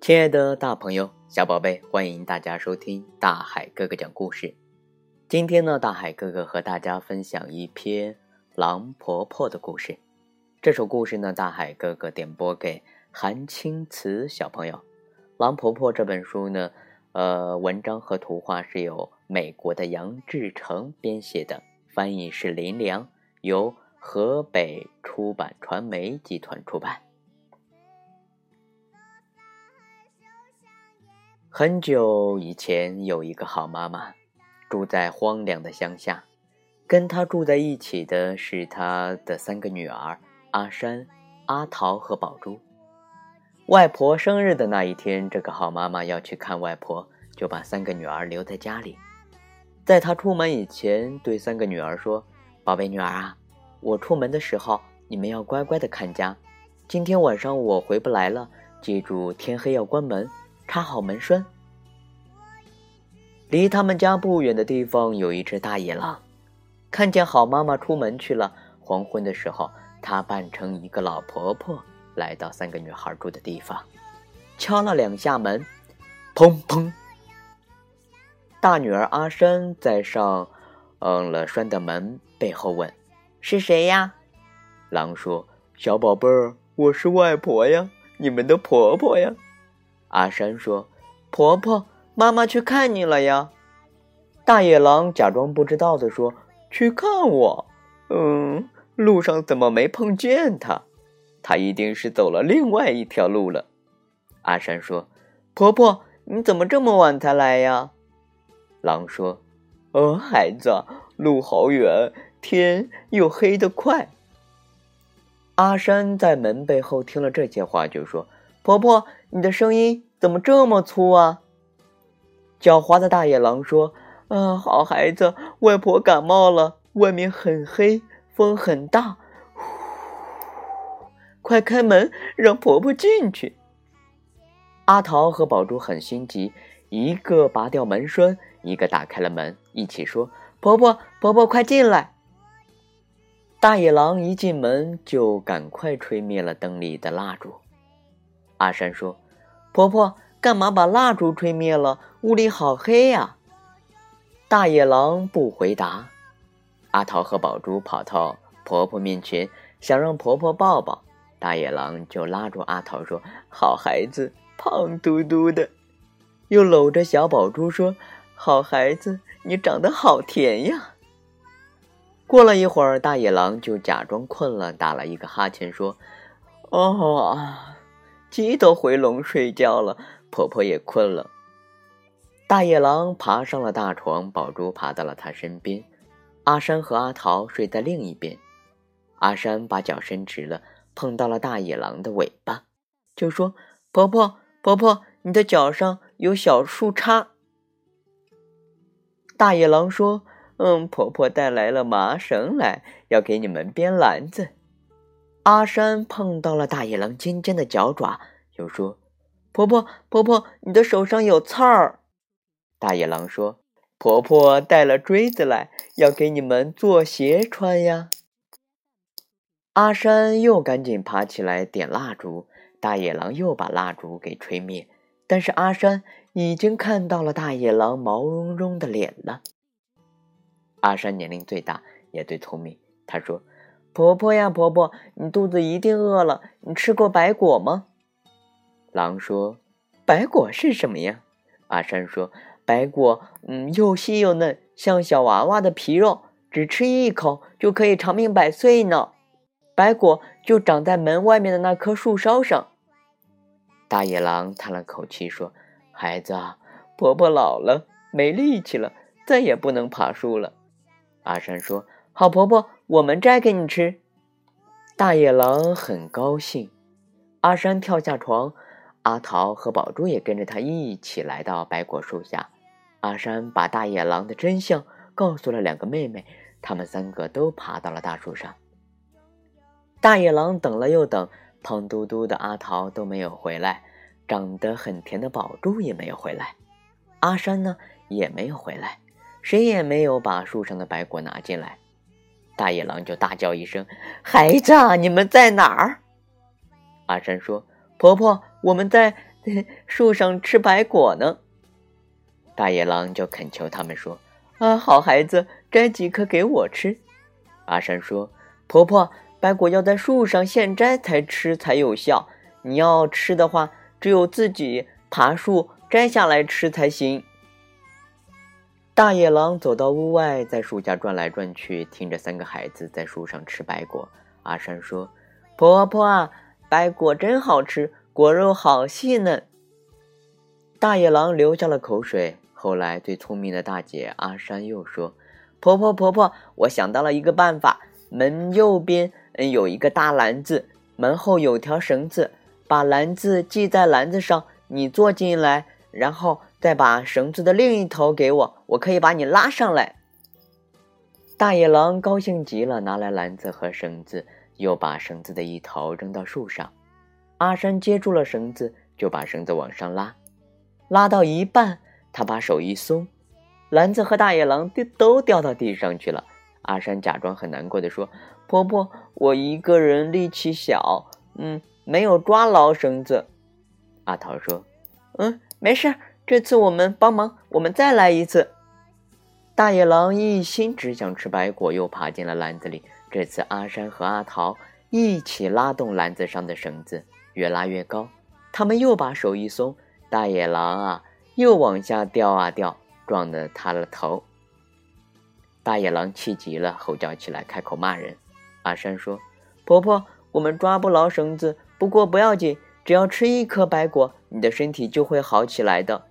亲爱的大朋友、小宝贝，欢迎大家收听大海哥哥讲故事。今天呢，大海哥哥和大家分享一篇狼婆婆的故事。这首故事呢，大海哥哥点播给韩青瓷小朋友。狼婆婆这本书呢，呃，文章和图画是由美国的杨志成编写的，翻译是林良，由河北出版传媒集团出版。很久以前，有一个好妈妈，住在荒凉的乡下。跟她住在一起的是她的三个女儿阿山、阿桃和宝珠。外婆生日的那一天，这个好妈妈要去看外婆，就把三个女儿留在家里。在她出门以前，对三个女儿说：“宝贝女儿啊，我出门的时候，你们要乖乖的看家。今天晚上我回不来了，记住天黑要关门。”插好门栓。离他们家不远的地方有一只大野狼，看见好妈妈出门去了。黄昏的时候，他扮成一个老婆婆，来到三个女孩住的地方，敲了两下门，砰砰。大女儿阿山在上嗯了栓的门背后问：“是谁呀？”狼说：“小宝贝儿，我是外婆呀，你们的婆婆呀。”阿山说：“婆婆，妈妈去看你了呀。”大野狼假装不知道的说：“去看我？嗯，路上怎么没碰见他？他一定是走了另外一条路了。”阿山说：“婆婆，你怎么这么晚才来呀？”狼说：“哦，孩子，路好远，天又黑得快。”阿山在门背后听了这些话，就说。婆婆，你的声音怎么这么粗啊？狡猾的大野狼说：“啊，好孩子，外婆感冒了，外面很黑，风很大，快开门，让婆婆进去。”阿桃和宝珠很心急，一个拔掉门栓，一个打开了门，一起说：“婆婆，婆婆，快进来！”大野狼一进门就赶快吹灭了灯里的蜡烛。阿山说：“婆婆，干嘛把蜡烛吹灭了？屋里好黑呀！”大野狼不回答。阿桃和宝珠跑到婆婆面前，想让婆婆抱抱。大野狼就拉住阿桃说：“好孩子，胖嘟嘟的。”又搂着小宝珠说：“好孩子，你长得好甜呀。”过了一会儿，大野狼就假装困了，打了一个哈欠说：“哦。”鸡都回笼睡觉了，婆婆也困了。大野狼爬上了大床，宝珠爬到了他身边。阿山和阿桃睡在另一边。阿山把脚伸直了，碰到了大野狼的尾巴，就说：“婆婆，婆婆，你的脚上有小树杈。”大野狼说：“嗯，婆婆带来了麻绳来，要给你们编篮子。”阿山碰到了大野狼尖尖的脚爪，又说：“婆婆，婆婆，你的手上有刺儿。”大野狼说：“婆婆带了锥子来，要给你们做鞋穿呀。”阿山又赶紧爬起来点蜡烛，大野狼又把蜡烛给吹灭。但是阿山已经看到了大野狼毛茸茸的脸了。阿山年龄最大，也最聪明，他说。婆婆呀，婆婆，你肚子一定饿了。你吃过白果吗？狼说：“白果是什么呀？”阿山说：“白果，嗯，又细又嫩，像小娃娃的皮肉，只吃一口就可以长命百岁呢。白果就长在门外面的那棵树梢上。”大野狼叹了口气说：“孩子，婆婆老了，没力气了，再也不能爬树了。”阿山说：“好婆婆。”我们摘给你吃。大野狼很高兴。阿山跳下床，阿桃和宝珠也跟着他一起来到白果树下。阿山把大野狼的真相告诉了两个妹妹，他们三个都爬到了大树上。大野狼等了又等，胖嘟嘟的阿桃都没有回来，长得很甜的宝珠也没有回来，阿山呢也没有回来，谁也没有把树上的白果拿进来。大野狼就大叫一声：“孩子，你们在哪儿？”阿山说：“婆婆，我们在树上吃白果呢。大野狼就恳求他们说：“啊，好孩子，摘几颗给我吃。”阿山说：“婆婆，白果要在树上现摘才吃才有效。你要吃的话，只有自己爬树摘下来吃才行。”大野狼走到屋外，在树下转来转去，听着三个孩子在树上吃白果。阿山说：“婆婆啊，白果真好吃，果肉好细嫩。”大野狼流下了口水。后来，最聪明的大姐阿山又说：“婆婆，婆婆，我想到了一个办法。门右边嗯有一个大篮子，门后有条绳子，把篮子系在篮子上，你坐进来，然后再把绳子的另一头给我，我可以把你拉上来。”大野狼高兴极了，拿来篮子和绳子，又把绳子的一头扔到树上。阿山接住了绳子，就把绳子往上拉，拉到一半。他把手一松，篮子和大野狼都都掉到地上去了。阿山假装很难过的说：“婆婆，我一个人力气小，嗯，没有抓牢绳子。”阿桃说：“嗯，没事，这次我们帮忙，我们再来一次。”大野狼一心只想吃白果，又爬进了篮子里。这次阿山和阿桃一起拉动篮子上的绳子，越拉越高。他们又把手一松，大野狼啊！又往下掉啊掉，撞得塌了头。大野狼气急了，吼叫起来，开口骂人。阿山说：“婆婆，我们抓不牢绳子，不过不要紧，只要吃一颗白果，你的身体就会好起来的。”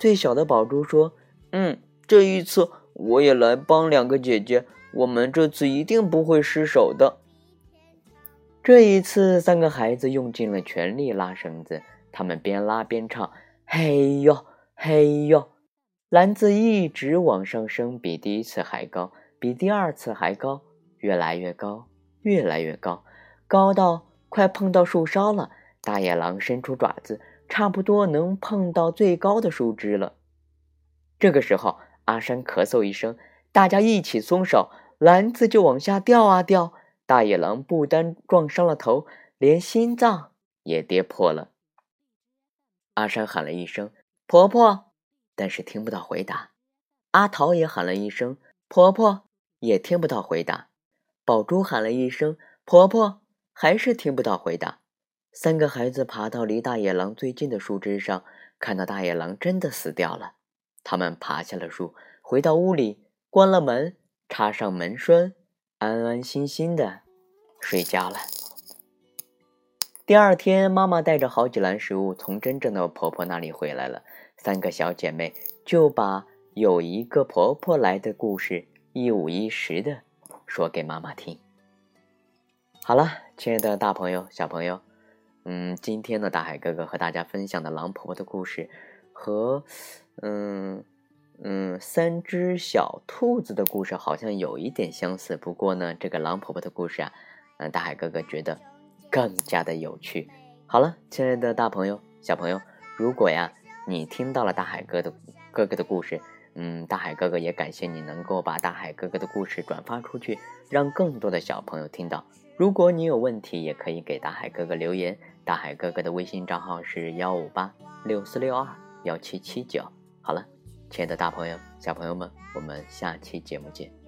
最小的宝珠说：“嗯，这一次我也来帮两个姐姐，我们这次一定不会失手的。”这一次，三个孩子用尽了全力拉绳子，他们边拉边唱。嘿呦嘿呦，篮子一直往上升，比第一次还高，比第二次还高，越来越高，越来越高，高到快碰到树梢了。大野狼伸出爪子，差不多能碰到最高的树枝了。这个时候，阿山咳嗽一声，大家一起松手，篮子就往下掉啊掉。大野狼不单撞伤了头，连心脏也跌破了。阿山喊了一声“婆婆”，但是听不到回答。阿桃也喊了一声“婆婆”，也听不到回答。宝珠喊了一声“婆婆”，还是听不到回答。三个孩子爬到离大野狼最近的树枝上，看到大野狼真的死掉了。他们爬下了树，回到屋里，关了门，插上门栓，安安心心的睡觉了。第二天，妈妈带着好几篮食物从真正的婆婆那里回来了。三个小姐妹就把有一个婆婆来的故事一五一十的说给妈妈听。好了，亲爱的大朋友、小朋友，嗯，今天呢，大海哥哥和大家分享的狼婆婆的故事，和嗯嗯三只小兔子的故事好像有一点相似。不过呢，这个狼婆婆的故事啊，嗯，大海哥哥觉得。更加的有趣。好了，亲爱的大朋友、小朋友，如果呀你听到了大海哥的哥哥的故事，嗯，大海哥哥也感谢你能够把大海哥哥的故事转发出去，让更多的小朋友听到。如果你有问题，也可以给大海哥哥留言。大海哥哥的微信账号是幺五八六四六二幺七七九。好了，亲爱的大朋友、小朋友们，我们下期节目见。